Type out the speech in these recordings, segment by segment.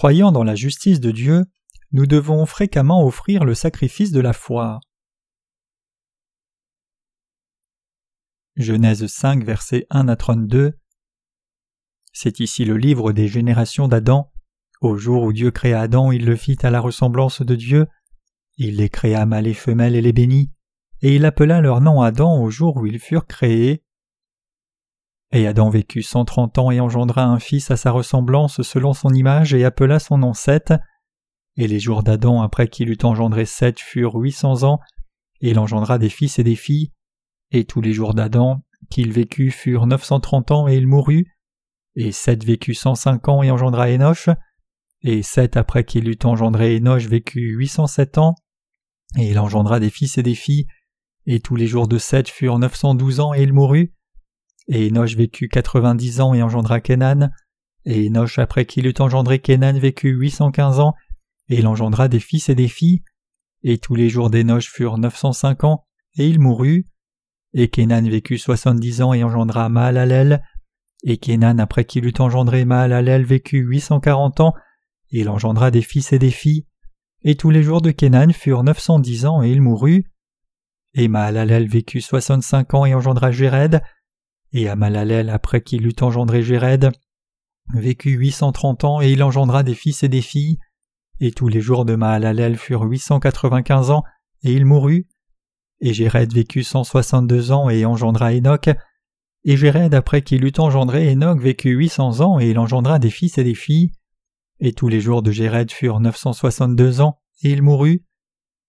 croyant dans la justice de Dieu, nous devons fréquemment offrir le sacrifice de la foi. Genèse 5, versets 1 à 32. C'est ici le livre des générations d'Adam. Au jour où Dieu créa Adam, il le fit à la ressemblance de Dieu. Il les créa mâles et femelles et les bénit, et il appela leur nom Adam au jour où ils furent créés. Et Adam vécut cent trente ans et engendra un fils à sa ressemblance selon son image et appela son nom Seth. Et les jours d'Adam après qu'il eut engendré Seth furent huit cents ans, et il engendra des fils et des filles. Et tous les jours d'Adam qu'il vécut furent neuf cent trente ans et il mourut. Et Seth vécut cent cinq ans et engendra Enoch. Et Seth après qu'il eut engendré Enoch vécut huit cent sept ans, et il engendra des fils et des filles. Et tous les jours de Seth furent neuf cent douze ans et il mourut. Et Enoch vécut quatre-vingt-dix ans et engendra Kenan. Et Enoch, après qu'il eut engendré Kenan, vécut huit cent quinze ans, et il engendra des fils et des filles. Et tous les jours d'Enoch furent neuf cent cinq ans, et il mourut. Et Kenan vécut soixante-dix ans et engendra Mahalalel. Et Kenan, après qu'il eut engendré Mahalalel, vécut huit cent quarante ans, et il engendra des fils et des filles. Et tous les jours de Kenan furent neuf cent dix ans, et il mourut. Et Mahalalel vécut soixante-cinq ans et engendra Jéred. Et Amalalel, après qu'il eut engendré Jéred, vécut huit cent trente ans et il engendra des fils et des filles. Et tous les jours de Mahalalel furent huit cent quatre-vingt-quinze ans et il mourut. Et Jéred vécut cent soixante-deux ans et engendra Enoch. Et Jéred, après qu'il eut engendré Enoch, vécut huit cents ans et il engendra des fils et des filles. Et tous les jours de Jéred furent neuf cent soixante-deux ans et il mourut.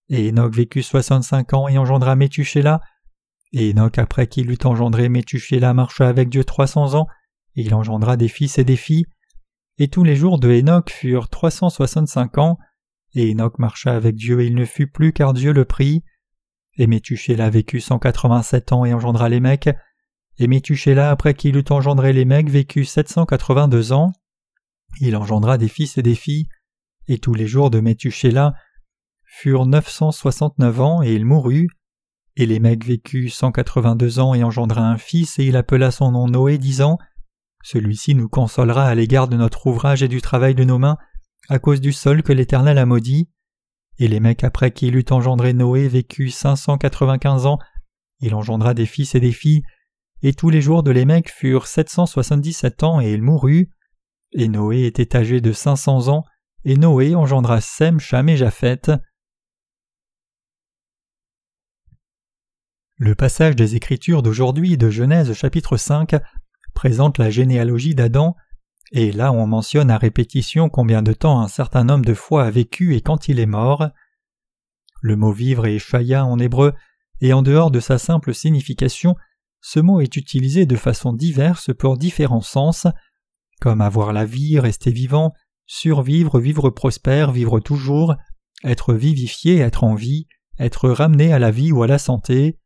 Et Enoch vécut soixante-cinq ans et engendra Métuchéla. Et Enoch, après qu'il eut engendré Métuchéla, marcha avec Dieu trois cents ans, et il engendra des fils et des filles. Et tous les jours de Enoch furent trois cent soixante-cinq ans, et Enoch marcha avec Dieu et il ne fut plus car Dieu le prit. Et Métuchéla vécut cent quatre-vingt-sept ans et engendra les mecs. Et Métuchéla, après qu'il eut engendré les mecs, vécut sept cent quatre-vingt-deux ans. Il engendra des fils et des filles. Et tous les jours de Métuchéla furent neuf cent soixante-neuf ans et il mourut. Et les mecs vécut cent quatre-vingt-deux ans et engendra un fils, et il appela son nom Noé, disant Celui-ci nous consolera à l'égard de notre ouvrage et du travail de nos mains, à cause du sol que l'Éternel a maudit. Et les mecs après qu'il eut engendré Noé vécut cinq cent quatre-vingt-quinze ans, il engendra des fils et des filles, et tous les jours de les mecs furent sept cent soixante-dix-sept ans, et il mourut. Et Noé était âgé de cinq cents ans, et Noé engendra Sem, Cham et Japheth. Le passage des Écritures d'aujourd'hui de Genèse chapitre 5 présente la généalogie d'Adam, et là on mentionne à répétition combien de temps un certain homme de foi a vécu et quand il est mort. Le mot vivre est shaya en hébreu, et en dehors de sa simple signification, ce mot est utilisé de façon diverse pour différents sens, comme avoir la vie, rester vivant, survivre, vivre prospère, vivre toujours, être vivifié, être en vie, être ramené à la vie ou à la santé.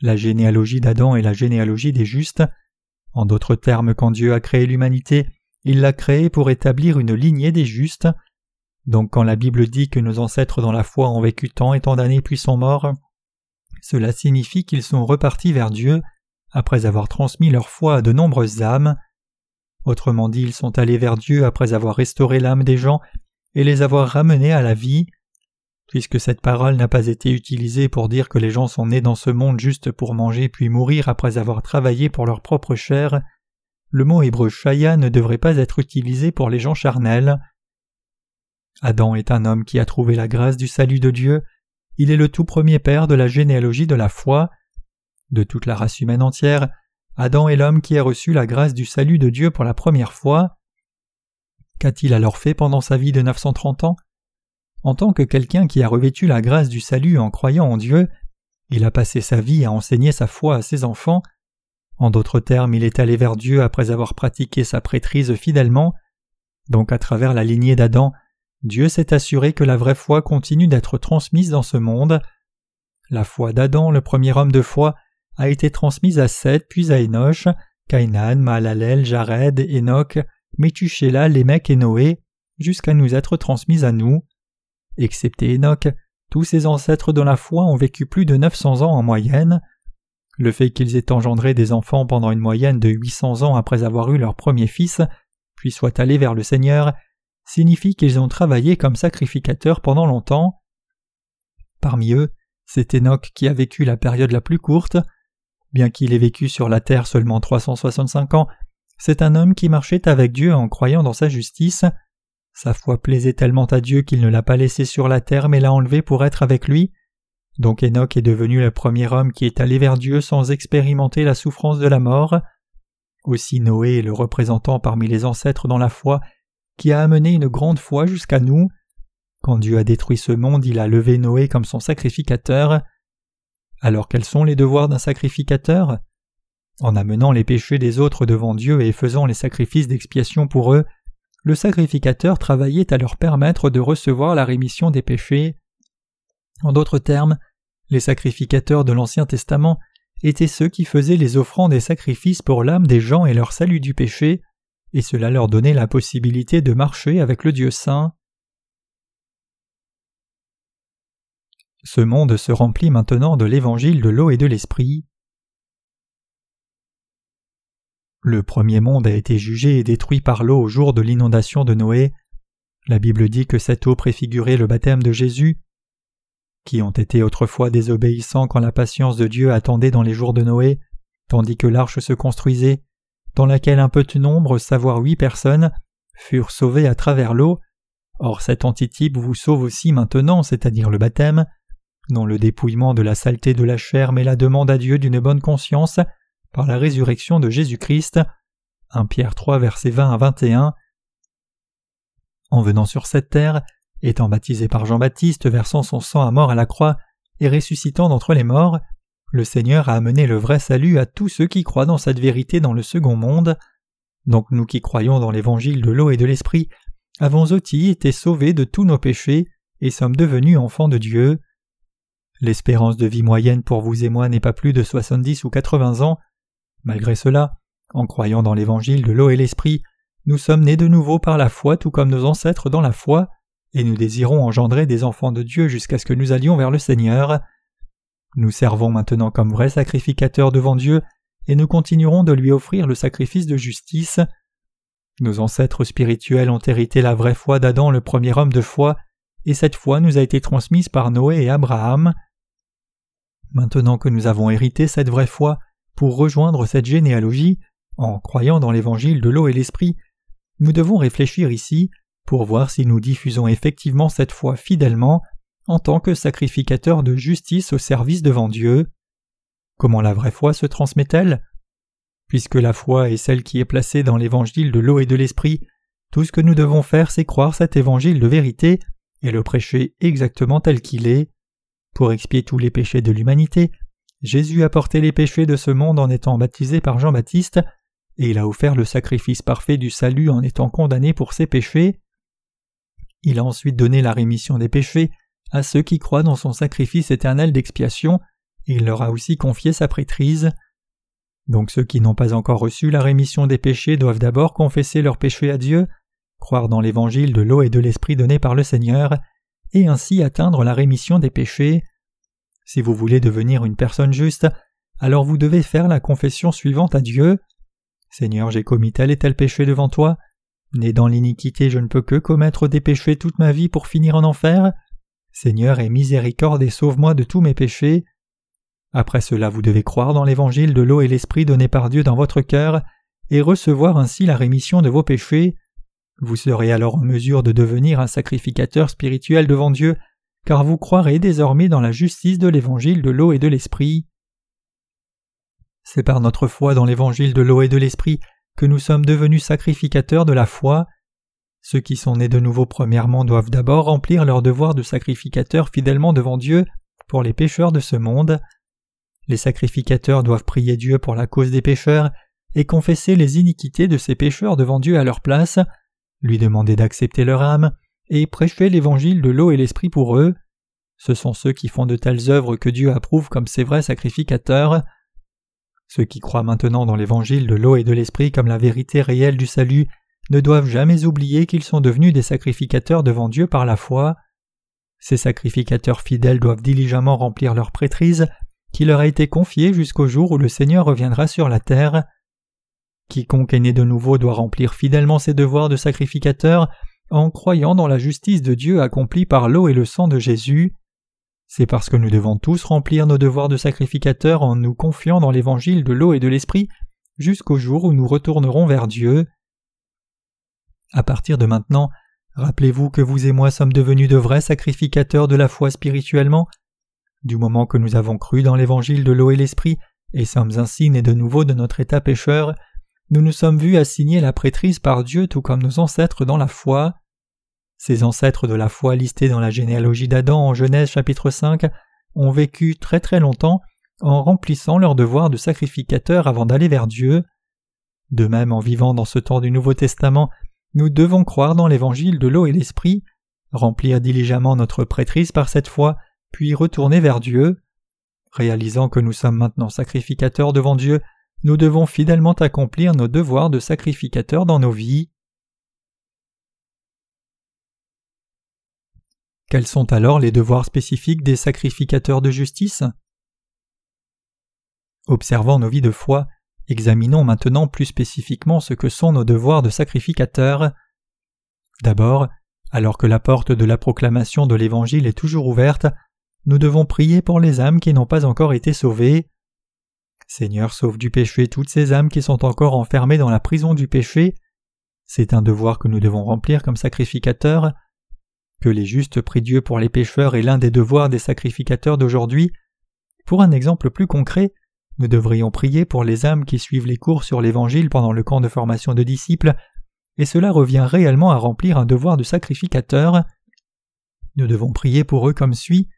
La généalogie d'Adam est la généalogie des justes. En d'autres termes, quand Dieu a créé l'humanité, il l'a créée pour établir une lignée des justes. Donc quand la Bible dit que nos ancêtres dans la foi ont vécu tant et tant d'années puis sont morts, cela signifie qu'ils sont repartis vers Dieu après avoir transmis leur foi à de nombreuses âmes. Autrement dit, ils sont allés vers Dieu après avoir restauré l'âme des gens et les avoir ramenés à la vie. Puisque cette parole n'a pas été utilisée pour dire que les gens sont nés dans ce monde juste pour manger puis mourir après avoir travaillé pour leur propre chair, le mot hébreu shaya ne devrait pas être utilisé pour les gens charnels. Adam est un homme qui a trouvé la grâce du salut de Dieu, il est le tout premier père de la généalogie de la foi. De toute la race humaine entière, Adam est l'homme qui a reçu la grâce du salut de Dieu pour la première fois. Qu'a-t-il alors fait pendant sa vie de 930 ans? En tant que quelqu'un qui a revêtu la grâce du salut en croyant en Dieu, il a passé sa vie à enseigner sa foi à ses enfants. En d'autres termes, il est allé vers Dieu après avoir pratiqué sa prêtrise fidèlement. Donc à travers la lignée d'Adam, Dieu s'est assuré que la vraie foi continue d'être transmise dans ce monde. La foi d'Adam, le premier homme de foi, a été transmise à Seth puis à Enoch, Cainan, Mahalalel, Jared, Enoch, Methuselah, Lémec et Noé, jusqu'à nous être transmise à nous. Excepté Enoch, tous ses ancêtres dans la foi ont vécu plus de 900 ans en moyenne. Le fait qu'ils aient engendré des enfants pendant une moyenne de 800 ans après avoir eu leur premier fils, puis soient allés vers le Seigneur, signifie qu'ils ont travaillé comme sacrificateurs pendant longtemps. Parmi eux, c'est Enoch qui a vécu la période la plus courte. Bien qu'il ait vécu sur la terre seulement 365 ans, c'est un homme qui marchait avec Dieu en croyant dans sa justice. Sa foi plaisait tellement à Dieu qu'il ne l'a pas laissé sur la terre mais l'a enlevé pour être avec lui. Donc Enoch est devenu le premier homme qui est allé vers Dieu sans expérimenter la souffrance de la mort. Aussi Noé est le représentant parmi les ancêtres dans la foi qui a amené une grande foi jusqu'à nous. Quand Dieu a détruit ce monde, il a levé Noé comme son sacrificateur. Alors quels sont les devoirs d'un sacrificateur? En amenant les péchés des autres devant Dieu et faisant les sacrifices d'expiation pour eux, le sacrificateur travaillait à leur permettre de recevoir la rémission des péchés. En d'autres termes, les sacrificateurs de l'Ancien Testament étaient ceux qui faisaient les offrandes et sacrifices pour l'âme des gens et leur salut du péché, et cela leur donnait la possibilité de marcher avec le Dieu saint. Ce monde se remplit maintenant de l'évangile de l'eau et de l'esprit. Le premier monde a été jugé et détruit par l'eau au jour de l'inondation de Noé. La Bible dit que cette eau préfigurait le baptême de Jésus, qui ont été autrefois désobéissants quand la patience de Dieu attendait dans les jours de Noé, tandis que l'arche se construisait, dans laquelle un petit nombre, savoir huit personnes, furent sauvées à travers l'eau. Or cet antitype vous sauve aussi maintenant, c'est-à-dire le baptême, non le dépouillement de la saleté de la chair, mais la demande à Dieu d'une bonne conscience par la résurrection de Jésus-Christ. 1 Pierre 3 versets 20 à 21. En venant sur cette terre, étant baptisé par Jean-Baptiste, versant son sang à mort à la croix et ressuscitant d'entre les morts, le Seigneur a amené le vrai salut à tous ceux qui croient dans cette vérité dans le second monde. Donc nous qui croyons dans l'évangile de l'eau et de l'esprit, avons aussi été sauvés de tous nos péchés et sommes devenus enfants de Dieu. L'espérance de vie moyenne pour vous et moi n'est pas plus de soixante-dix ou quatre-vingts ans. Malgré cela, en croyant dans l'évangile de l'eau et l'esprit, nous sommes nés de nouveau par la foi tout comme nos ancêtres dans la foi, et nous désirons engendrer des enfants de Dieu jusqu'à ce que nous allions vers le Seigneur. Nous servons maintenant comme vrais sacrificateurs devant Dieu, et nous continuerons de lui offrir le sacrifice de justice. Nos ancêtres spirituels ont hérité la vraie foi d'Adam le premier homme de foi, et cette foi nous a été transmise par Noé et Abraham. Maintenant que nous avons hérité cette vraie foi, pour rejoindre cette généalogie, en croyant dans l'évangile de l'eau et l'esprit, nous devons réfléchir ici pour voir si nous diffusons effectivement cette foi fidèlement en tant que sacrificateur de justice au service devant Dieu. Comment la vraie foi se transmet-elle? Puisque la foi est celle qui est placée dans l'évangile de l'eau et de l'esprit, tout ce que nous devons faire c'est croire cet évangile de vérité et le prêcher exactement tel qu'il est. Pour expier tous les péchés de l'humanité, Jésus a porté les péchés de ce monde en étant baptisé par Jean-Baptiste, et il a offert le sacrifice parfait du salut en étant condamné pour ses péchés. Il a ensuite donné la rémission des péchés à ceux qui croient dans son sacrifice éternel d'expiation, et il leur a aussi confié sa prêtrise. Donc ceux qui n'ont pas encore reçu la rémission des péchés doivent d'abord confesser leurs péchés à Dieu, croire dans l'évangile de l'eau et de l'esprit donné par le Seigneur, et ainsi atteindre la rémission des péchés. Si vous voulez devenir une personne juste, alors vous devez faire la confession suivante à Dieu. Seigneur, j'ai commis tel et tel péché devant toi. Né dans l'iniquité, je ne peux que commettre des péchés toute ma vie pour finir en enfer. Seigneur, aie miséricorde et sauve-moi de tous mes péchés. Après cela, vous devez croire dans l'évangile de l'eau et l'esprit donné par Dieu dans votre cœur, et recevoir ainsi la rémission de vos péchés. Vous serez alors en mesure de devenir un sacrificateur spirituel devant Dieu, car vous croirez désormais dans la justice de l'évangile de l'eau et de l'esprit. C'est par notre foi dans l'évangile de l'eau et de l'esprit que nous sommes devenus sacrificateurs de la foi. Ceux qui sont nés de nouveau premièrement doivent d'abord remplir leur devoir de sacrificateurs fidèlement devant Dieu pour les pécheurs de ce monde. Les sacrificateurs doivent prier Dieu pour la cause des pécheurs et confesser les iniquités de ces pécheurs devant Dieu à leur place lui demander d'accepter leur âme, et prêcher l'évangile de l'eau et l'esprit pour eux. Ce sont ceux qui font de telles œuvres que Dieu approuve comme ses vrais sacrificateurs. Ceux qui croient maintenant dans l'évangile de l'eau et de l'esprit comme la vérité réelle du salut ne doivent jamais oublier qu'ils sont devenus des sacrificateurs devant Dieu par la foi. Ces sacrificateurs fidèles doivent diligemment remplir leur prêtrise qui leur a été confiée jusqu'au jour où le Seigneur reviendra sur la terre. Quiconque est né de nouveau doit remplir fidèlement ses devoirs de sacrificateur en croyant dans la justice de Dieu accomplie par l'eau et le sang de Jésus. C'est parce que nous devons tous remplir nos devoirs de sacrificateurs en nous confiant dans l'évangile de l'eau et de l'esprit jusqu'au jour où nous retournerons vers Dieu. À partir de maintenant, rappelez-vous que vous et moi sommes devenus de vrais sacrificateurs de la foi spirituellement. Du moment que nous avons cru dans l'évangile de l'eau et l'esprit et sommes ainsi nés de nouveau de notre état pécheur, nous nous sommes vus assigner la prêtrise par Dieu tout comme nos ancêtres dans la foi. Ces ancêtres de la foi listés dans la généalogie d'Adam en Genèse chapitre 5 ont vécu très très longtemps en remplissant leur devoir de sacrificateur avant d'aller vers Dieu. De même, en vivant dans ce temps du Nouveau Testament, nous devons croire dans l'évangile de l'eau et l'esprit, remplir diligemment notre prêtrise par cette foi, puis retourner vers Dieu. Réalisant que nous sommes maintenant sacrificateurs devant Dieu, nous devons fidèlement accomplir nos devoirs de sacrificateurs dans nos vies. Quels sont alors les devoirs spécifiques des sacrificateurs de justice? Observant nos vies de foi, examinons maintenant plus spécifiquement ce que sont nos devoirs de sacrificateurs. D'abord, alors que la porte de la proclamation de l'Évangile est toujours ouverte, nous devons prier pour les âmes qui n'ont pas encore été sauvées. Seigneur, sauve du péché toutes ces âmes qui sont encore enfermées dans la prison du péché. C'est un devoir que nous devons remplir comme sacrificateurs. Que les justes prient Dieu pour les pécheurs est l'un des devoirs des sacrificateurs d'aujourd'hui. Pour un exemple plus concret, nous devrions prier pour les âmes qui suivent les cours sur l'Évangile pendant le camp de formation de disciples, et cela revient réellement à remplir un devoir de sacrificateur. Nous devons prier pour eux comme suit.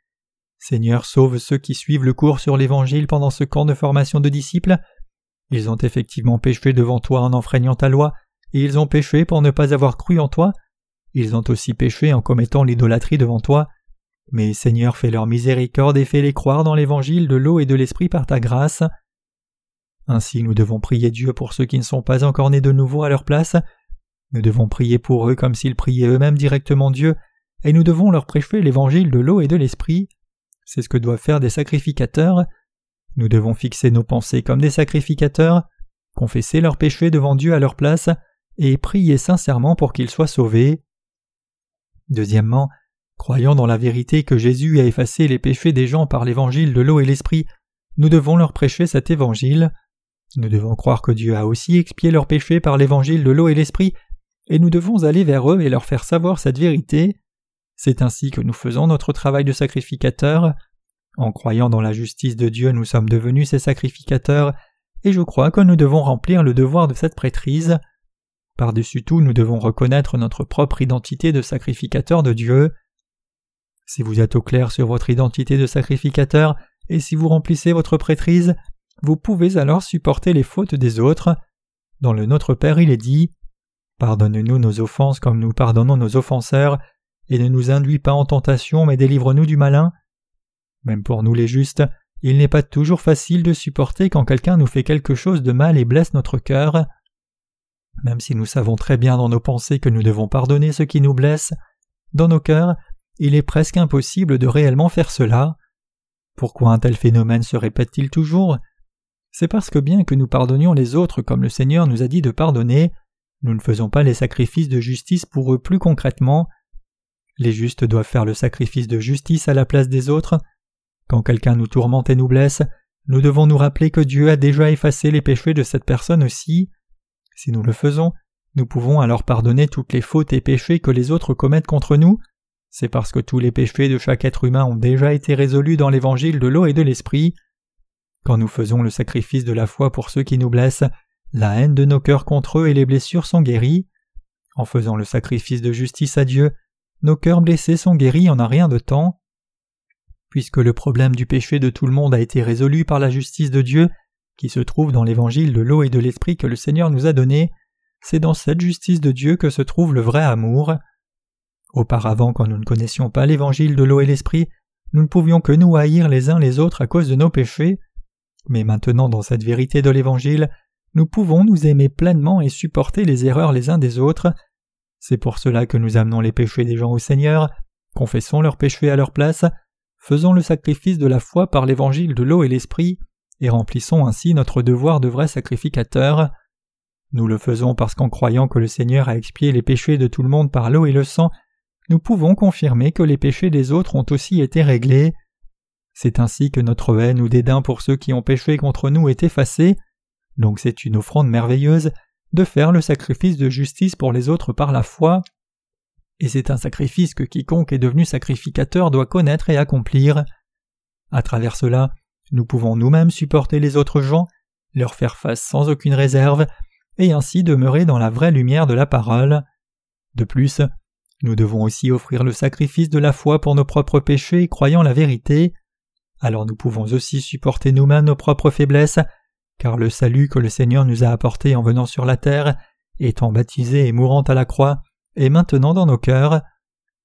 Seigneur, sauve ceux qui suivent le cours sur l'Évangile pendant ce camp de formation de disciples. Ils ont effectivement péché devant toi en enfreignant ta loi, et ils ont péché pour ne pas avoir cru en toi, ils ont aussi péché en commettant l'idolâtrie devant toi. Mais Seigneur, fais leur miséricorde et fais-les croire dans l'évangile de l'eau et de l'esprit par ta grâce. Ainsi nous devons prier Dieu pour ceux qui ne sont pas encore nés de nouveau à leur place. Nous devons prier pour eux comme s'ils priaient eux-mêmes directement Dieu, et nous devons leur prêcher l'évangile de l'eau et de l'esprit. C'est ce que doivent faire des sacrificateurs. Nous devons fixer nos pensées comme des sacrificateurs, confesser leurs péchés devant Dieu à leur place, et prier sincèrement pour qu'ils soient sauvés. Deuxièmement, croyant dans la vérité que Jésus a effacé les péchés des gens par l'évangile de l'eau et l'esprit, nous devons leur prêcher cet évangile. Nous devons croire que Dieu a aussi expié leurs péchés par l'évangile de l'eau et l'esprit, et nous devons aller vers eux et leur faire savoir cette vérité. C'est ainsi que nous faisons notre travail de sacrificateur. En croyant dans la justice de Dieu, nous sommes devenus ses sacrificateurs, et je crois que nous devons remplir le devoir de cette prêtrise. Par-dessus tout, nous devons reconnaître notre propre identité de sacrificateur de Dieu. Si vous êtes au clair sur votre identité de sacrificateur, et si vous remplissez votre prêtrise, vous pouvez alors supporter les fautes des autres. Dans le Notre Père, il est dit Pardonne-nous nos offenses comme nous pardonnons nos offenseurs, et ne nous induis pas en tentation, mais délivre-nous du malin. Même pour nous les justes, il n'est pas toujours facile de supporter quand quelqu'un nous fait quelque chose de mal et blesse notre cœur. Même si nous savons très bien dans nos pensées que nous devons pardonner ceux qui nous blessent, dans nos cœurs, il est presque impossible de réellement faire cela. Pourquoi un tel phénomène se répète-t-il toujours? C'est parce que bien que nous pardonnions les autres comme le Seigneur nous a dit de pardonner, nous ne faisons pas les sacrifices de justice pour eux plus concrètement. Les justes doivent faire le sacrifice de justice à la place des autres. Quand quelqu'un nous tourmente et nous blesse, nous devons nous rappeler que Dieu a déjà effacé les péchés de cette personne aussi. Si nous le faisons, nous pouvons alors pardonner toutes les fautes et péchés que les autres commettent contre nous. C'est parce que tous les péchés de chaque être humain ont déjà été résolus dans l'évangile de l'eau et de l'esprit. Quand nous faisons le sacrifice de la foi pour ceux qui nous blessent, la haine de nos cœurs contre eux et les blessures sont guéries. En faisant le sacrifice de justice à Dieu, nos cœurs blessés sont guéris en un rien de temps. Puisque le problème du péché de tout le monde a été résolu par la justice de Dieu, qui se trouve dans l'évangile de l'eau et de l'esprit que le Seigneur nous a donné, c'est dans cette justice de Dieu que se trouve le vrai amour. Auparavant, quand nous ne connaissions pas l'évangile de l'eau et l'esprit, nous ne pouvions que nous haïr les uns les autres à cause de nos péchés. Mais maintenant, dans cette vérité de l'évangile, nous pouvons nous aimer pleinement et supporter les erreurs les uns des autres. C'est pour cela que nous amenons les péchés des gens au Seigneur, confessons leurs péchés à leur place, faisons le sacrifice de la foi par l'évangile de l'eau et l'esprit, et remplissons ainsi notre devoir de vrai sacrificateur. Nous le faisons parce qu'en croyant que le Seigneur a expié les péchés de tout le monde par l'eau et le sang, nous pouvons confirmer que les péchés des autres ont aussi été réglés. C'est ainsi que notre haine ou dédain pour ceux qui ont péché contre nous est effacé. Donc c'est une offrande merveilleuse de faire le sacrifice de justice pour les autres par la foi. Et c'est un sacrifice que quiconque est devenu sacrificateur doit connaître et accomplir. À travers cela, nous pouvons nous-mêmes supporter les autres gens, leur faire face sans aucune réserve, et ainsi demeurer dans la vraie lumière de la parole. De plus, nous devons aussi offrir le sacrifice de la foi pour nos propres péchés, croyant la vérité. Alors nous pouvons aussi supporter nous-mêmes nos propres faiblesses, car le salut que le Seigneur nous a apporté en venant sur la terre, étant baptisé et mourant à la croix, est maintenant dans nos cœurs.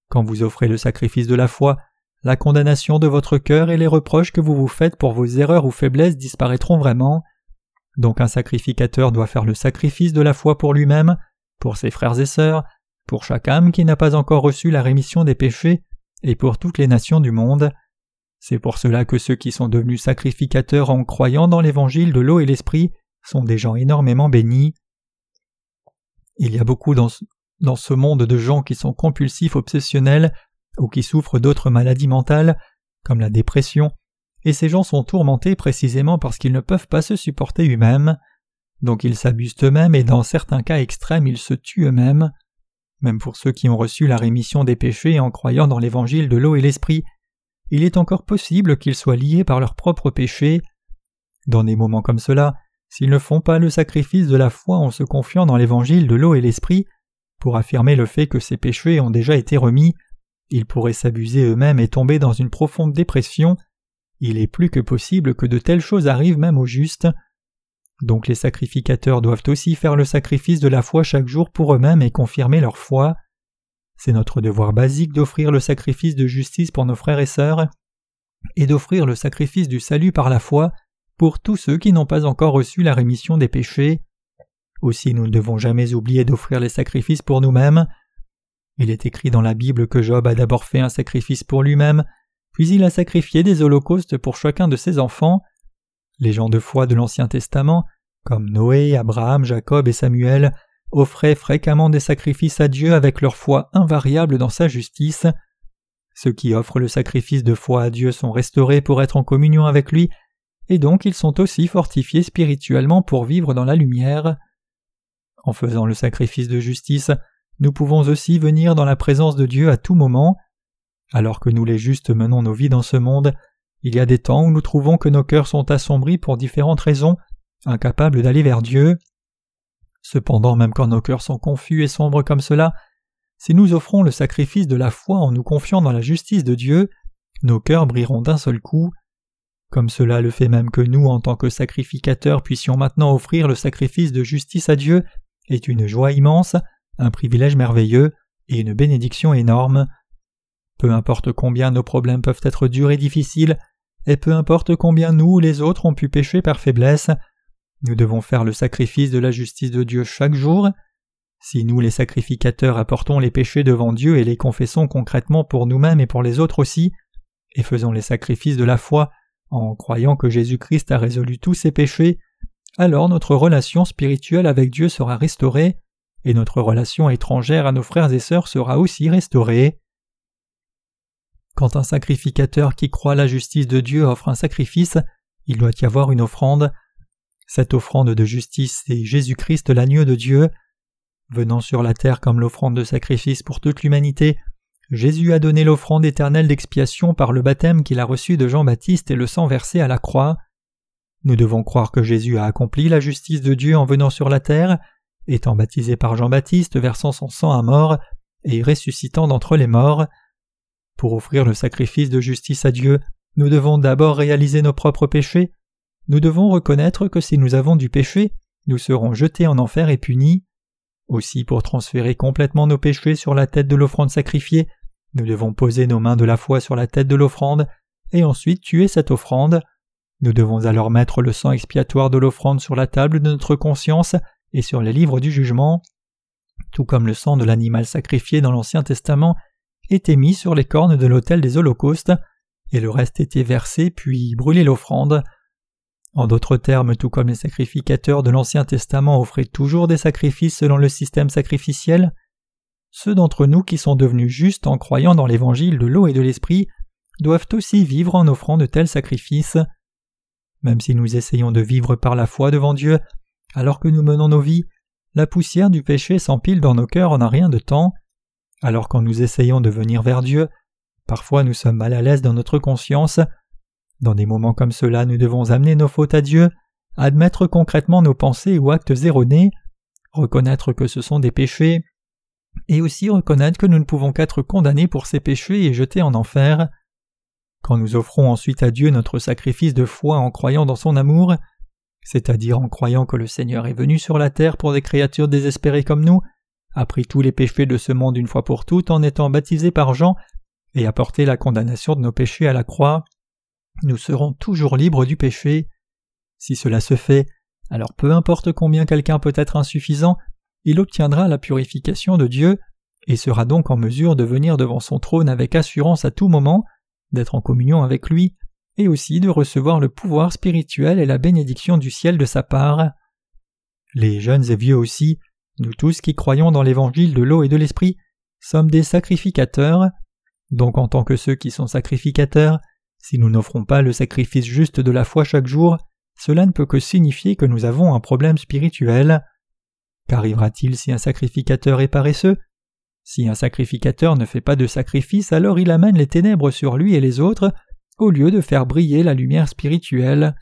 Quand vous offrez le sacrifice de la foi, la condamnation de votre cœur et les reproches que vous vous faites pour vos erreurs ou faiblesses disparaîtront vraiment. Donc un sacrificateur doit faire le sacrifice de la foi pour lui-même, pour ses frères et sœurs, pour chaque âme qui n'a pas encore reçu la rémission des péchés, et pour toutes les nations du monde. C'est pour cela que ceux qui sont devenus sacrificateurs en croyant dans l'évangile de l'eau et l'esprit sont des gens énormément bénis. Il y a beaucoup dans ce, dans ce monde de gens qui sont compulsifs, obsessionnels, ou qui souffrent d'autres maladies mentales, comme la dépression, et ces gens sont tourmentés précisément parce qu'ils ne peuvent pas se supporter eux-mêmes. Donc ils s'abusent eux-mêmes et dans certains cas extrêmes ils se tuent eux-mêmes. Même pour ceux qui ont reçu la rémission des péchés en croyant dans l'évangile de l'eau et l'esprit, il est encore possible qu'ils soient liés par leurs propres péchés. Dans des moments comme cela, s'ils ne font pas le sacrifice de la foi en se confiant dans l'évangile de l'eau et l'esprit, pour affirmer le fait que ces péchés ont déjà été remis, ils pourraient s'abuser eux-mêmes et tomber dans une profonde dépression. Il est plus que possible que de telles choses arrivent même aux justes. Donc les sacrificateurs doivent aussi faire le sacrifice de la foi chaque jour pour eux-mêmes et confirmer leur foi. C'est notre devoir basique d'offrir le sacrifice de justice pour nos frères et sœurs, et d'offrir le sacrifice du salut par la foi pour tous ceux qui n'ont pas encore reçu la rémission des péchés. Aussi nous ne devons jamais oublier d'offrir les sacrifices pour nous-mêmes. Il est écrit dans la Bible que Job a d'abord fait un sacrifice pour lui-même, puis il a sacrifié des holocaustes pour chacun de ses enfants. Les gens de foi de l'Ancien Testament, comme Noé, Abraham, Jacob et Samuel, offraient fréquemment des sacrifices à Dieu avec leur foi invariable dans sa justice. Ceux qui offrent le sacrifice de foi à Dieu sont restaurés pour être en communion avec lui, et donc ils sont aussi fortifiés spirituellement pour vivre dans la lumière. En faisant le sacrifice de justice, nous pouvons aussi venir dans la présence de Dieu à tout moment. Alors que nous les justes menons nos vies dans ce monde, il y a des temps où nous trouvons que nos cœurs sont assombris pour différentes raisons, incapables d'aller vers Dieu. Cependant, même quand nos cœurs sont confus et sombres comme cela, si nous offrons le sacrifice de la foi en nous confiant dans la justice de Dieu, nos cœurs brilleront d'un seul coup. Comme cela le fait même que nous, en tant que sacrificateurs, puissions maintenant offrir le sacrifice de justice à Dieu, est une joie immense, un privilège merveilleux et une bénédiction énorme. Peu importe combien nos problèmes peuvent être durs et difficiles, et peu importe combien nous ou les autres ont pu pécher par faiblesse, nous devons faire le sacrifice de la justice de Dieu chaque jour. Si nous, les sacrificateurs, apportons les péchés devant Dieu et les confessons concrètement pour nous-mêmes et pour les autres aussi, et faisons les sacrifices de la foi en croyant que Jésus-Christ a résolu tous ses péchés, alors notre relation spirituelle avec Dieu sera restaurée, et notre relation étrangère à nos frères et sœurs sera aussi restaurée. Quand un sacrificateur qui croit la justice de Dieu offre un sacrifice, il doit y avoir une offrande. Cette offrande de justice, c'est Jésus-Christ l'agneau de Dieu. Venant sur la terre comme l'offrande de sacrifice pour toute l'humanité, Jésus a donné l'offrande éternelle d'expiation par le baptême qu'il a reçu de Jean-Baptiste et le sang versé à la croix. Nous devons croire que Jésus a accompli la justice de Dieu en venant sur la terre, étant baptisé par Jean-Baptiste, versant son sang à mort et ressuscitant d'entre les morts. Pour offrir le sacrifice de justice à Dieu, nous devons d'abord réaliser nos propres péchés. Nous devons reconnaître que si nous avons du péché, nous serons jetés en enfer et punis. Aussi, pour transférer complètement nos péchés sur la tête de l'offrande sacrifiée, nous devons poser nos mains de la foi sur la tête de l'offrande et ensuite tuer cette offrande. Nous devons alors mettre le sang expiatoire de l'offrande sur la table de notre conscience et sur les livres du jugement, tout comme le sang de l'animal sacrifié dans l'Ancien Testament était mis sur les cornes de l'autel des holocaustes, et le reste était versé puis brûlé l'offrande. En d'autres termes, tout comme les sacrificateurs de l'Ancien Testament offraient toujours des sacrifices selon le système sacrificiel, ceux d'entre nous qui sont devenus justes en croyant dans l'évangile de l'eau et de l'esprit doivent aussi vivre en offrant de tels sacrifices. Même si nous essayons de vivre par la foi devant Dieu, alors que nous menons nos vies, la poussière du péché s'empile dans nos cœurs en un rien de temps. Alors quand nous essayons de venir vers Dieu, parfois nous sommes mal à l'aise dans notre conscience. Dans des moments comme cela, nous devons amener nos fautes à Dieu, admettre concrètement nos pensées ou actes erronés, reconnaître que ce sont des péchés, et aussi reconnaître que nous ne pouvons qu'être condamnés pour ces péchés et jetés en enfer. Quand nous offrons ensuite à Dieu notre sacrifice de foi en croyant dans son amour, c'est-à-dire en croyant que le Seigneur est venu sur la terre pour des créatures désespérées comme nous, a pris tous les péchés de ce monde une fois pour toutes en étant baptisé par Jean, et a porté la condamnation de nos péchés à la croix, nous serons toujours libres du péché. Si cela se fait, alors peu importe combien quelqu'un peut être insuffisant, il obtiendra la purification de Dieu et sera donc en mesure de venir devant son trône avec assurance à tout moment, d'être en communion avec lui, et aussi de recevoir le pouvoir spirituel et la bénédiction du ciel de sa part. Les jeunes et vieux aussi, nous tous qui croyons dans l'évangile de l'eau et de l'esprit, sommes des sacrificateurs. Donc en tant que ceux qui sont sacrificateurs, si nous n'offrons pas le sacrifice juste de la foi chaque jour, cela ne peut que signifier que nous avons un problème spirituel. Qu'arrivera-t-il si un sacrificateur est paresseux? Si un sacrificateur ne fait pas de sacrifice, alors il amène les ténèbres sur lui et les autres, au lieu de faire briller la lumière spirituelle.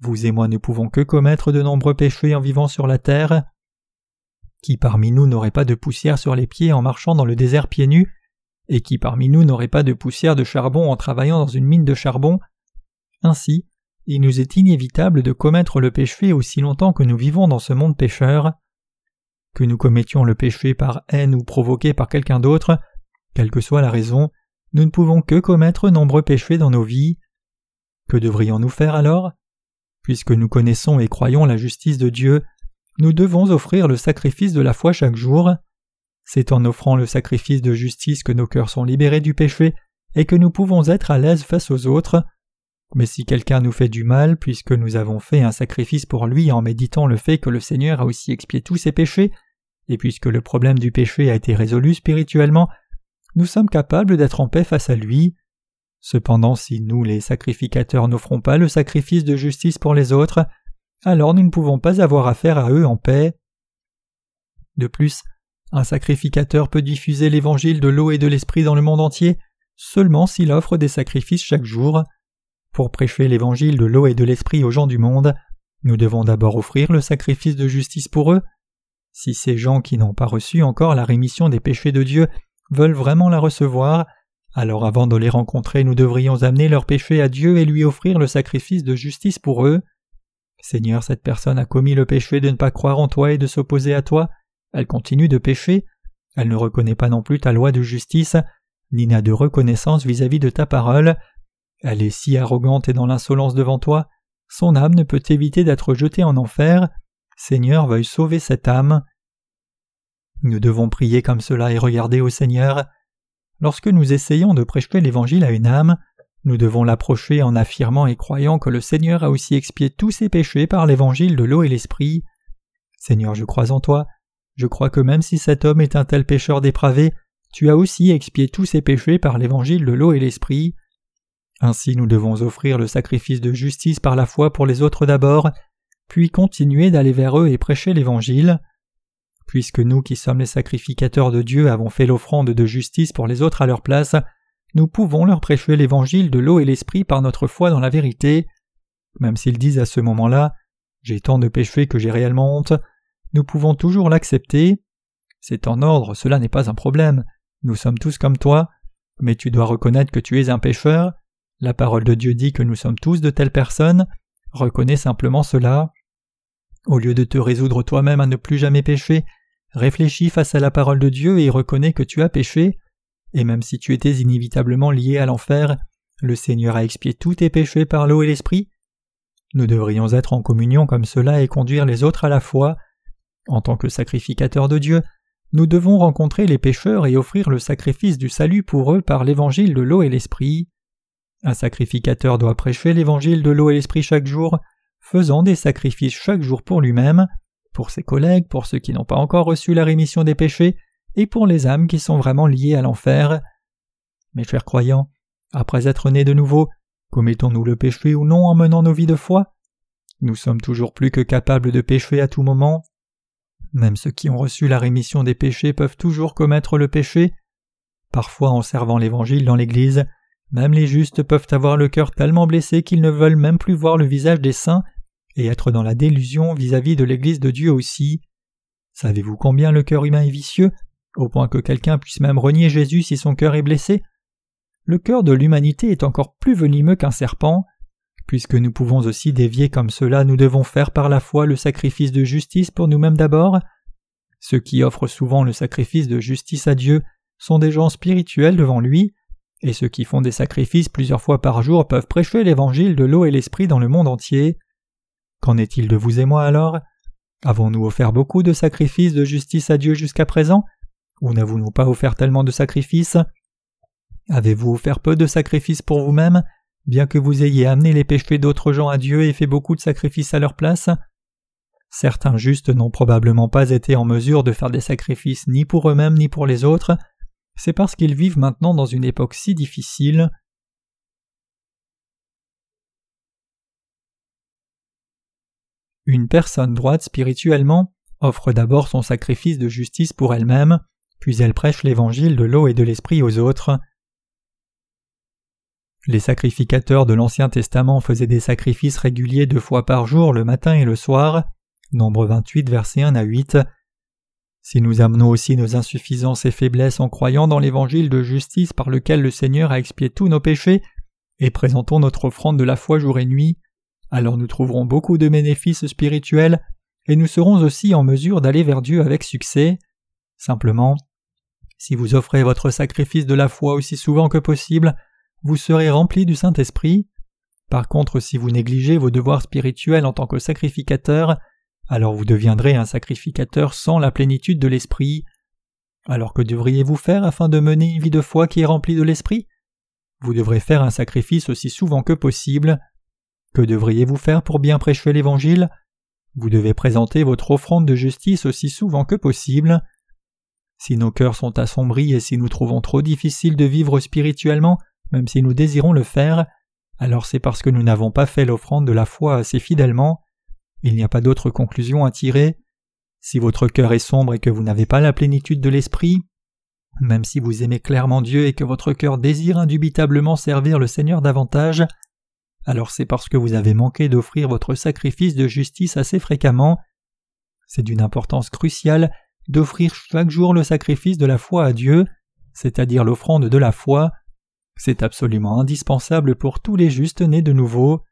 Vous et moi ne pouvons que commettre de nombreux péchés en vivant sur la terre. Qui parmi nous n'aurait pas de poussière sur les pieds en marchant dans le désert pieds nus, et qui parmi nous n'aurait pas de poussière de charbon en travaillant dans une mine de charbon? Ainsi, il nous est inévitable de commettre le péché aussi longtemps que nous vivons dans ce monde pécheur. Que nous commettions le péché par haine ou provoqué par quelqu'un d'autre, quelle que soit la raison, nous ne pouvons que commettre nombreux péchés dans nos vies. Que devrions-nous faire alors? Puisque nous connaissons et croyons la justice de Dieu, nous devons offrir le sacrifice de la foi chaque jour. C'est en offrant le sacrifice de justice que nos cœurs sont libérés du péché et que nous pouvons être à l'aise face aux autres. Mais si quelqu'un nous fait du mal, puisque nous avons fait un sacrifice pour lui en méditant le fait que le Seigneur a aussi expié tous ses péchés, et puisque le problème du péché a été résolu spirituellement, nous sommes capables d'être en paix face à lui. Cependant, si nous, les sacrificateurs, n'offrons pas le sacrifice de justice pour les autres, alors nous ne pouvons pas avoir affaire à eux en paix. De plus, un sacrificateur peut diffuser l'évangile de l'eau et de l'esprit dans le monde entier seulement s'il offre des sacrifices chaque jour. Pour prêcher l'évangile de l'eau et de l'esprit aux gens du monde, nous devons d'abord offrir le sacrifice de justice pour eux. Si ces gens qui n'ont pas reçu encore la rémission des péchés de Dieu veulent vraiment la recevoir, alors avant de les rencontrer nous devrions amener leurs péchés à Dieu et lui offrir le sacrifice de justice pour eux. Seigneur, cette personne a commis le péché de ne pas croire en toi et de s'opposer à toi, elle continue de pécher, elle ne reconnaît pas non plus ta loi de justice, ni n'a de reconnaissance vis-à-vis -vis de ta parole, elle est si arrogante et dans l'insolence devant toi, son âme ne peut éviter d'être jetée en enfer. Seigneur, veuille sauver cette âme. Nous devons prier comme cela et regarder au Seigneur. Lorsque nous essayons de prêcher l'Évangile à une âme, nous devons l'approcher en affirmant et croyant que le Seigneur a aussi expié tous ses péchés par l'Évangile de l'eau et l'Esprit. Seigneur, je crois en toi. Je crois que même si cet homme est un tel pécheur dépravé, tu as aussi expié tous ses péchés par l'Évangile de l'eau et l'Esprit. Ainsi nous devons offrir le sacrifice de justice par la foi pour les autres d'abord, puis continuer d'aller vers eux et prêcher l'Évangile. Puisque nous qui sommes les sacrificateurs de Dieu avons fait l'offrande de justice pour les autres à leur place, nous pouvons leur prêcher l'Évangile de l'eau et l'Esprit par notre foi dans la vérité. Même s'ils disent à ce moment-là J'ai tant de péchés que j'ai réellement honte, nous pouvons toujours l'accepter. C'est en ordre, cela n'est pas un problème. Nous sommes tous comme toi, mais tu dois reconnaître que tu es un pécheur, la parole de Dieu dit que nous sommes tous de telles personnes. Reconnais simplement cela. Au lieu de te résoudre toi-même à ne plus jamais pécher, réfléchis face à la parole de Dieu et reconnais que tu as péché. Et même si tu étais inévitablement lié à l'enfer, le Seigneur a expié tous tes péchés par l'eau et l'esprit. Nous devrions être en communion comme cela et conduire les autres à la foi. En tant que sacrificateurs de Dieu, nous devons rencontrer les pécheurs et offrir le sacrifice du salut pour eux par l'évangile de l'eau et l'esprit. Un sacrificateur doit prêcher l'évangile de l'eau et l'esprit chaque jour, faisant des sacrifices chaque jour pour lui-même, pour ses collègues, pour ceux qui n'ont pas encore reçu la rémission des péchés, et pour les âmes qui sont vraiment liées à l'enfer. Mes chers croyants, après être nés de nouveau, commettons-nous le péché ou non en menant nos vies de foi? Nous sommes toujours plus que capables de pécher à tout moment. Même ceux qui ont reçu la rémission des péchés peuvent toujours commettre le péché. Parfois en servant l'Évangile dans l'Église, même les justes peuvent avoir le cœur tellement blessé qu'ils ne veulent même plus voir le visage des saints et être dans la délusion vis-à-vis de l'Église de Dieu aussi. Savez-vous combien le cœur humain est vicieux, au point que quelqu'un puisse même renier Jésus si son cœur est blessé? Le cœur de l'humanité est encore plus venimeux qu'un serpent. Puisque nous pouvons aussi dévier comme cela, nous devons faire par la foi le sacrifice de justice pour nous-mêmes d'abord. Ceux qui offrent souvent le sacrifice de justice à Dieu sont des gens spirituels devant lui, et ceux qui font des sacrifices plusieurs fois par jour peuvent prêcher l'évangile de l'eau et l'esprit dans le monde entier. Qu'en est-il de vous et moi alors? Avons-nous offert beaucoup de sacrifices de justice à Dieu jusqu'à présent? Ou n'avons-nous pas offert tellement de sacrifices? Avez-vous offert peu de sacrifices pour vous-même, bien que vous ayez amené les péchés d'autres gens à Dieu et fait beaucoup de sacrifices à leur place? Certains justes n'ont probablement pas été en mesure de faire des sacrifices ni pour eux-mêmes ni pour les autres, c'est parce qu'ils vivent maintenant dans une époque si difficile. Une personne droite spirituellement offre d'abord son sacrifice de justice pour elle-même, puis elle prêche l'évangile de l'eau et de l'esprit aux autres. Les sacrificateurs de l'Ancien Testament faisaient des sacrifices réguliers deux fois par jour, le matin et le soir. Nombre 28, versets 1 à 8. Si nous amenons aussi nos insuffisances et faiblesses en croyant dans l'évangile de justice par lequel le Seigneur a expié tous nos péchés, et présentons notre offrande de la foi jour et nuit, alors nous trouverons beaucoup de bénéfices spirituels et nous serons aussi en mesure d'aller vers Dieu avec succès. Simplement, si vous offrez votre sacrifice de la foi aussi souvent que possible, vous serez rempli du Saint-Esprit. Par contre, si vous négligez vos devoirs spirituels en tant que sacrificateur, alors vous deviendrez un sacrificateur sans la plénitude de l'Esprit. Alors que devriez-vous faire afin de mener une vie de foi qui est remplie de l'Esprit? Vous devrez faire un sacrifice aussi souvent que possible. Que devriez-vous faire pour bien prêcher l'Évangile? Vous devez présenter votre offrande de justice aussi souvent que possible. Si nos cœurs sont assombris et si nous trouvons trop difficile de vivre spirituellement, même si nous désirons le faire, alors c'est parce que nous n'avons pas fait l'offrande de la foi assez fidèlement. Il n'y a pas d'autre conclusion à tirer. Si votre cœur est sombre et que vous n'avez pas la plénitude de l'esprit, même si vous aimez clairement Dieu et que votre cœur désire indubitablement servir le Seigneur davantage, alors c'est parce que vous avez manqué d'offrir votre sacrifice de justice assez fréquemment. C'est d'une importance cruciale d'offrir chaque jour le sacrifice de la foi à Dieu, c'est-à-dire l'offrande de la foi. C'est absolument indispensable pour tous les justes nés de nouveau.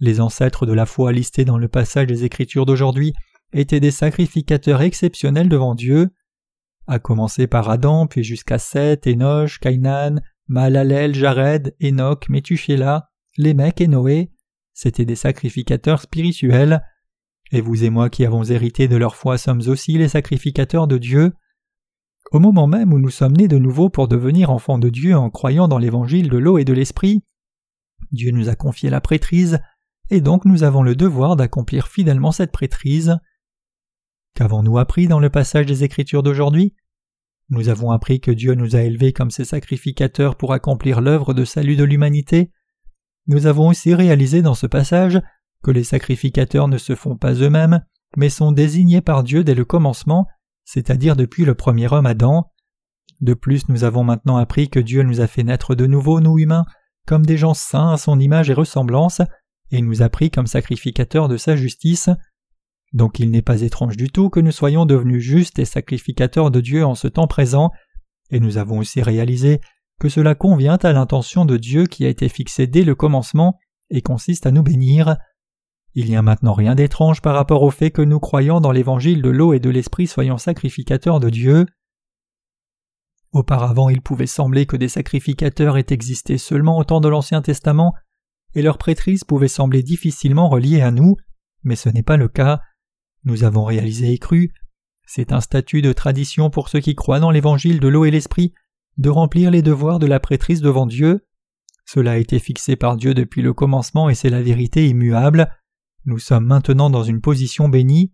Les ancêtres de la foi listés dans le passage des Écritures d'aujourd'hui étaient des sacrificateurs exceptionnels devant Dieu. À commencer par Adam, puis jusqu'à Seth, Enoch, Cainan, Mahalalel, Jared, Enoch, Methuselah, les mecs et Noé, c'étaient des sacrificateurs spirituels, et vous et moi qui avons hérité de leur foi sommes aussi les sacrificateurs de Dieu. Au moment même où nous sommes nés de nouveau pour devenir enfants de Dieu en croyant dans l'évangile de l'eau et de l'esprit, Dieu nous a confié la prêtrise, et donc nous avons le devoir d'accomplir fidèlement cette prêtrise. Qu'avons-nous appris dans le passage des Écritures d'aujourd'hui? Nous avons appris que Dieu nous a élevés comme ses sacrificateurs pour accomplir l'œuvre de salut de l'humanité, nous avons aussi réalisé dans ce passage que les sacrificateurs ne se font pas eux-mêmes, mais sont désignés par Dieu dès le commencement, c'est-à-dire depuis le premier homme Adam. De plus, nous avons maintenant appris que Dieu nous a fait naître de nouveau, nous humains, comme des gens saints à son image et ressemblance, et nous a pris comme sacrificateurs de sa justice. Donc il n'est pas étrange du tout que nous soyons devenus justes et sacrificateurs de Dieu en ce temps présent, et nous avons aussi réalisé que cela convient à l'intention de Dieu qui a été fixée dès le commencement et consiste à nous bénir. Il n'y a maintenant rien d'étrange par rapport au fait que nous croyons dans l'évangile de l'eau et de l'esprit soyons sacrificateurs de Dieu. Auparavant il pouvait sembler que des sacrificateurs aient existé seulement au temps de l'Ancien Testament, et leur prêtrise pouvait sembler difficilement reliée à nous, mais ce n'est pas le cas. Nous avons réalisé et cru. C'est un statut de tradition pour ceux qui croient dans l'évangile de l'eau et l'esprit de remplir les devoirs de la prêtrise devant Dieu. Cela a été fixé par Dieu depuis le commencement et c'est la vérité immuable. Nous sommes maintenant dans une position bénie.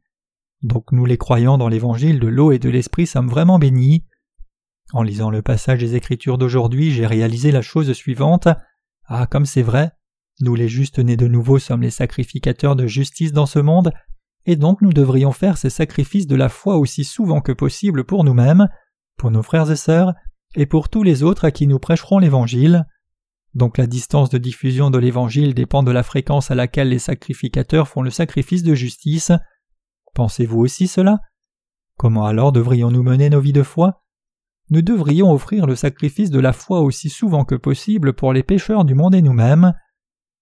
Donc nous les croyants dans l'évangile de l'eau et de l'esprit sommes vraiment bénis. En lisant le passage des Écritures d'aujourd'hui, j'ai réalisé la chose suivante. Ah, comme c'est vrai, nous les justes nés de nouveau sommes les sacrificateurs de justice dans ce monde, et donc nous devrions faire ces sacrifices de la foi aussi souvent que possible pour nous-mêmes, pour nos frères et sœurs, et pour tous les autres à qui nous prêcherons l'Évangile. Donc la distance de diffusion de l'Évangile dépend de la fréquence à laquelle les sacrificateurs font le sacrifice de justice. Pensez-vous aussi cela? Comment alors devrions-nous mener nos vies de foi? Nous devrions offrir le sacrifice de la foi aussi souvent que possible pour les pécheurs du monde et nous-mêmes.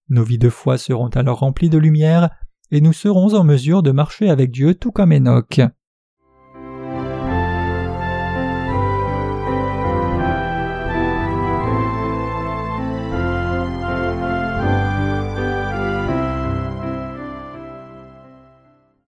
Nos vies de foi seront alors remplies de lumière, et nous serons en mesure de marcher avec Dieu tout comme Enoch.